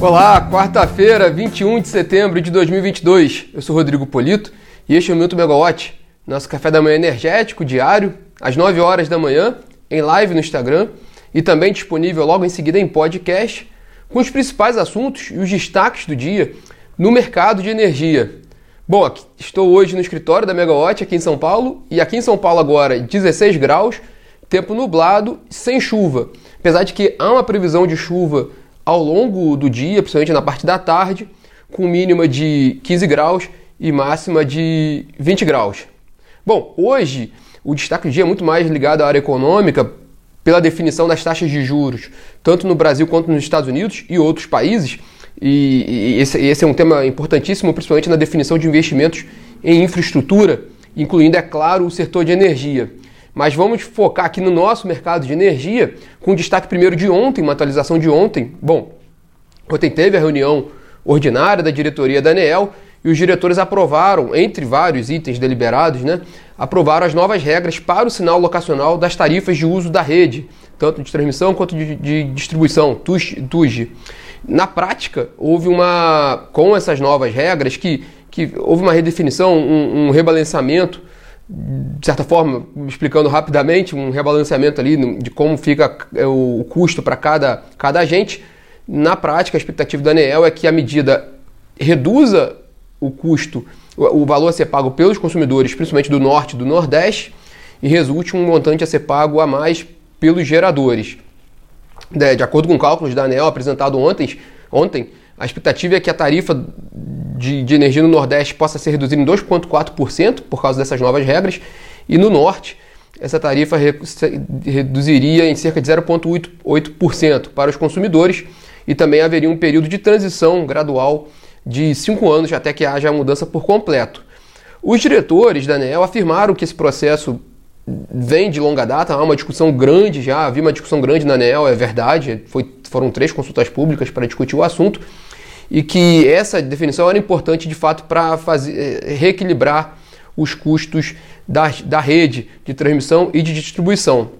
Olá, quarta-feira, 21 de setembro de 2022. Eu sou Rodrigo Polito e este é o Minuto Megawatt, nosso café da manhã energético diário, às 9 horas da manhã, em live no Instagram e também disponível logo em seguida em podcast, com os principais assuntos e os destaques do dia no mercado de energia. Bom, estou hoje no escritório da Megawatt aqui em São Paulo e aqui em São Paulo agora 16 graus, tempo nublado, sem chuva. Apesar de que há uma previsão de chuva ao longo do dia, principalmente na parte da tarde, com mínima de 15 graus e máxima de 20 graus. Bom, hoje o destaque do dia é muito mais ligado à área econômica pela definição das taxas de juros, tanto no Brasil quanto nos Estados Unidos e outros países. E, esse é um tema importantíssimo, principalmente na definição de investimentos em infraestrutura, incluindo, é claro, o setor de energia. Mas vamos focar aqui no nosso mercado de energia, com destaque primeiro de ontem, uma atualização de ontem. Bom, ontem teve a reunião ordinária da diretoria da ANEEL e os diretores aprovaram, entre vários itens deliberados, né, aprovaram as novas regras para o sinal locacional das tarifas de uso da rede, tanto de transmissão quanto de, de distribuição, TUG. Na prática, houve uma, com essas novas regras, que, que houve uma redefinição, um, um rebalanceamento de certa forma, explicando rapidamente, um rebalanceamento ali de como fica é, o custo para cada, cada agente. Na prática, a expectativa da ANEEL é que a medida reduza o custo, o valor a ser pago pelos consumidores, principalmente do norte e do nordeste, e resulte um montante a ser pago a mais pelos geradores. De acordo com cálculos da ANEEL apresentado ontem, ontem a expectativa é que a tarifa de, de energia no Nordeste possa ser reduzida em 2,4% por causa dessas novas regras, e no Norte essa tarifa reduziria em cerca de 0,8% para os consumidores e também haveria um período de transição gradual de cinco anos até que haja a mudança por completo. Os diretores da ANEL afirmaram que esse processo vem de longa data, há uma discussão grande já, havia uma discussão grande na ANEL, é verdade, foi, foram três consultas públicas para discutir o assunto, e que essa definição era importante de fato para eh, reequilibrar os custos da, da rede de transmissão e de distribuição.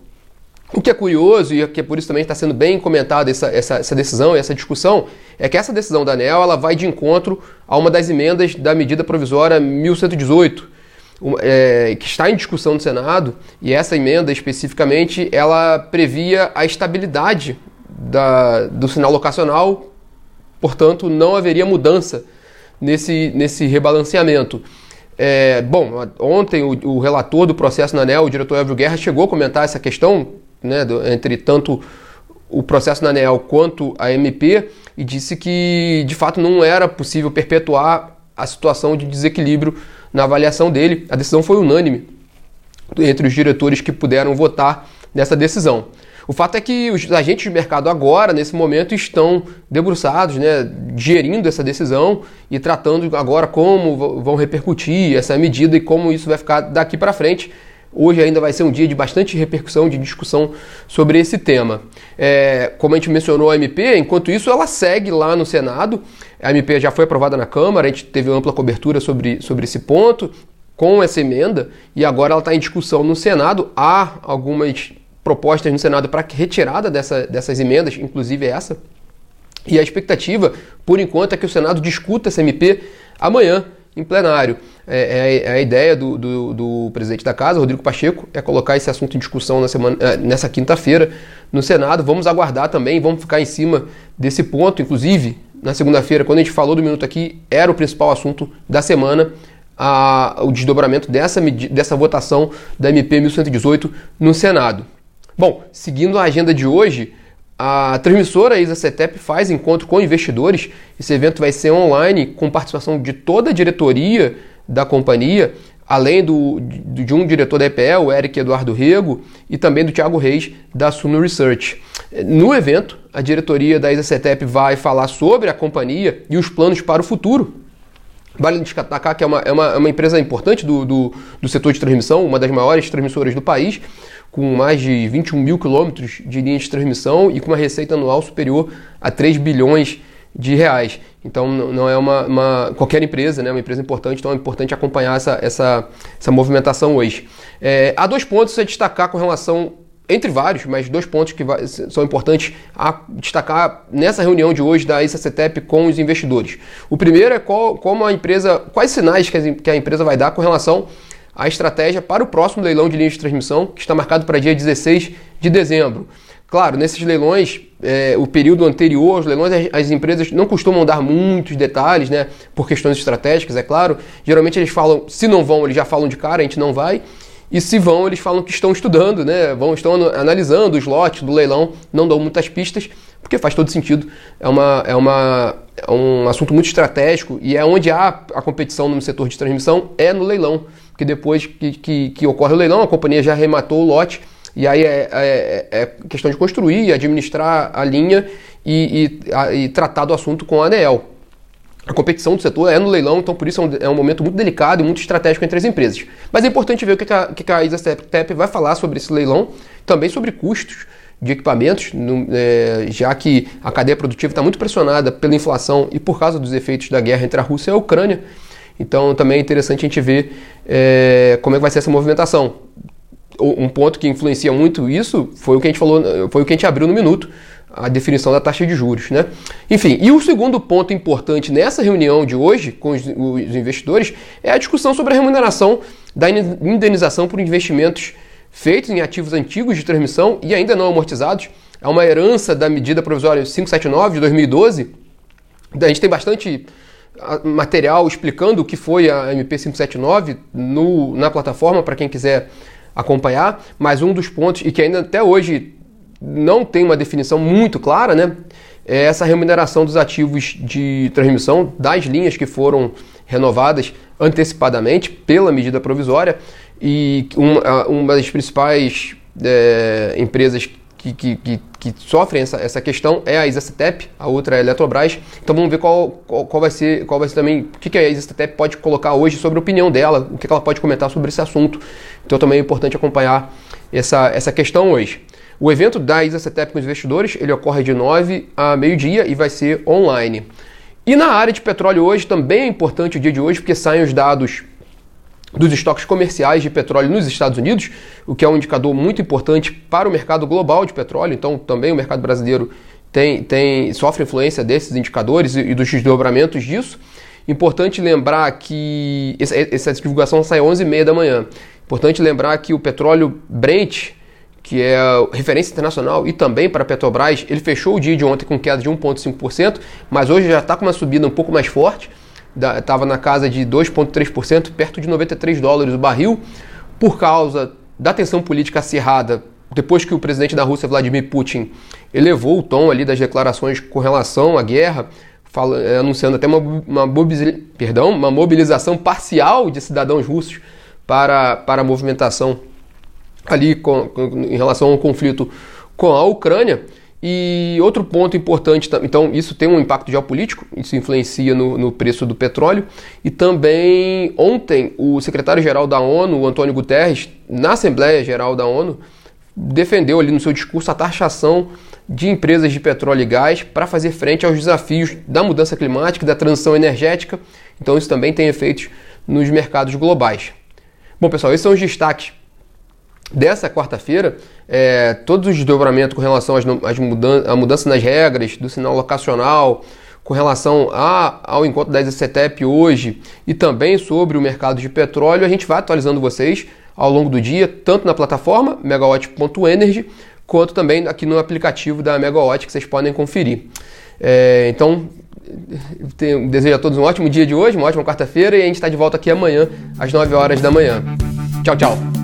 O que é curioso, e que é por isso também está sendo bem comentada essa, essa, essa decisão e essa discussão, é que essa decisão da ANEL ela vai de encontro a uma das emendas da medida provisória 1118, é, que está em discussão no Senado, e essa emenda especificamente ela previa a estabilidade da, do sinal locacional Portanto, não haveria mudança nesse, nesse rebalanceamento. É, bom, ontem o, o, relator do processo na ANEL, o diretor Elvio Guerra, chegou a comentar essa questão né, do, entre tanto o processo na ANEL quanto a MP e disse que de fato não era possível perpetuar a situação de desequilíbrio na avaliação dele. A decisão foi unânime entre os diretores que puderam votar nessa decisão. O fato é que os agentes de mercado agora, nesse momento, estão debruçados, né, gerindo essa decisão e tratando agora como vão repercutir essa medida e como isso vai ficar daqui para frente. Hoje ainda vai ser um dia de bastante repercussão, de discussão sobre esse tema. É, como a gente mencionou a MP, enquanto isso ela segue lá no Senado. A MP já foi aprovada na Câmara, a gente teve ampla cobertura sobre, sobre esse ponto com essa emenda e agora ela está em discussão no Senado. Há algumas propostas no Senado para retirada dessa, dessas emendas, inclusive essa. E a expectativa, por enquanto, é que o Senado discuta essa MP amanhã, em plenário. É, é, é a ideia do, do, do, presidente da casa, Rodrigo Pacheco, é colocar esse assunto em discussão na semana, é, nessa quinta-feira no Senado. Vamos aguardar também, vamos ficar em cima desse ponto. Inclusive, na segunda-feira, quando a gente falou do minuto aqui, era o principal assunto da semana. A, o desdobramento dessa, dessa votação da MP 1118 no Senado. Bom, seguindo a agenda de hoje, a transmissora Isa Cetep faz encontro com investidores. Esse evento vai ser online com participação de toda a diretoria da companhia, além do, de um diretor da EPL, o Eric Eduardo Rego, e também do Thiago Reis, da Suno Research. No evento, a diretoria da Isa Cetep vai falar sobre a companhia e os planos para o futuro. Vale destacar que é uma, é uma, é uma empresa importante do, do, do setor de transmissão, uma das maiores transmissoras do país, com mais de 21 mil quilômetros de linha de transmissão e com uma receita anual superior a 3 bilhões de reais. Então não é uma, uma, qualquer empresa, né? uma empresa importante, então é importante acompanhar essa, essa, essa movimentação hoje. É, há dois pontos a destacar com relação entre vários, mas dois pontos que são importantes a destacar nessa reunião de hoje da ICCTEP com os investidores. O primeiro é qual, como a empresa, quais sinais que a empresa vai dar com relação à estratégia para o próximo leilão de linha de transmissão, que está marcado para dia 16 de dezembro. Claro, nesses leilões, é, o período anterior aos leilões, as, as, empresas não costumam dar muitos detalhes, né? Por questões estratégicas, é claro. Geralmente eles falam, se não vão, eles já falam de cara, a gente não vai. E se vão, eles falam que estão estudando, né? Vão, estão analisando os lotes do leilão, não dão muitas pistas, porque faz todo sentido. É, uma, é, uma, é um assunto muito estratégico e é onde há a competição no setor de transmissão, é no leilão. Porque depois que, que, que ocorre o leilão, a companhia já arrematou o lote, e aí é, é, é questão de construir, administrar a linha e, e, a, e tratar do assunto com a ANEEL. A competição do setor é no leilão, então por isso é um, é um, momento muito delicado e muito estratégico entre as empresas. Mas é importante ver o que a, que a vai falar sobre esse leilão, também sobre custos de equipamentos, no, é, já que a cadeia produtiva está muito pressionada pela inflação e por causa dos efeitos da guerra entre a Rússia e a Ucrânia. Então também é interessante a gente ver é, como é que vai ser essa movimentação. Um ponto que influencia muito isso foi o que a gente falou, foi o que a gente abriu no minuto a definição da taxa de juros. Né? Enfim, e o segundo ponto importante nessa reunião de hoje com os, os investidores é a discussão sobre a remuneração da indenização por investimentos feitos em ativos antigos de transmissão e ainda não amortizados. É uma herança da medida provisória 579 de 2012. A gente tem bastante material explicando o que foi a MP 579 no, na plataforma para quem quiser acompanhar, mas um dos pontos, e que ainda até hoje não tem uma definição muito clara, né? É essa remuneração dos ativos de transmissão das linhas que foram renovadas antecipadamente pela medida provisória e uma, uma das principais é, empresas que, que, que, que, sofrem essa, essa questão é a Isacetep, a outra é a Eletrobras. Então vamos ver qual, qual, qual, vai ser, qual vai ser também, o que, que a Isacetep pode colocar hoje sobre a opinião dela, o que, que ela pode comentar sobre esse assunto. Então também é importante acompanhar essa, essa questão hoje. O evento da ISACETEP com os investidores ele ocorre de 9 a meio-dia e vai ser online. E na área de petróleo hoje também é importante o dia de hoje porque saem os dados dos estoques comerciais de petróleo nos Estados Unidos, o que é um indicador muito importante para o mercado global de petróleo. Então, também o mercado brasileiro tem, tem sofre influência desses indicadores e, e dos desdobramentos disso. Importante lembrar que essa, essa divulgação sai às 11h30 da manhã. Importante lembrar que o petróleo Brent que é referência internacional, e também para a Petrobras, ele fechou o dia de ontem com queda de 1,5%, mas hoje já está com uma subida um pouco mais forte, estava na casa de 2,3%, perto de 93 dólares o barril, por causa da tensão política acirrada, depois que o presidente da Rússia, Vladimir Putin, elevou o tom ali das declarações com relação à guerra, fala, é, anunciando até uma, uma, perdão, uma mobilização parcial de cidadãos russos para, para a movimentação ali com, com, em relação ao conflito com a Ucrânia. E outro ponto importante, então isso tem um impacto geopolítico, isso influencia no, no preço do petróleo. E também ontem o secretário-geral da ONU, Antônio Guterres, na Assembleia Geral da ONU, defendeu ali no seu discurso a taxação de empresas de petróleo e gás para fazer frente aos desafios da mudança climática da transição energética. Então isso também tem efeitos nos mercados globais. Bom, pessoal, esses são os destaques dessa quarta-feira, é, todos os desdobramentos com relação às, às mudan à mudança nas regras do sinal locacional, com relação a, ao encontro da SCTEP hoje e também sobre o mercado de petróleo, a gente vai atualizando vocês ao longo do dia, tanto na plataforma megawatt.energy, quanto também aqui no aplicativo da Megawatt que vocês podem conferir. É, então, tenho, desejo a todos um ótimo dia de hoje, uma ótima quarta-feira e a gente está de volta aqui amanhã às 9 horas da manhã. Tchau, tchau!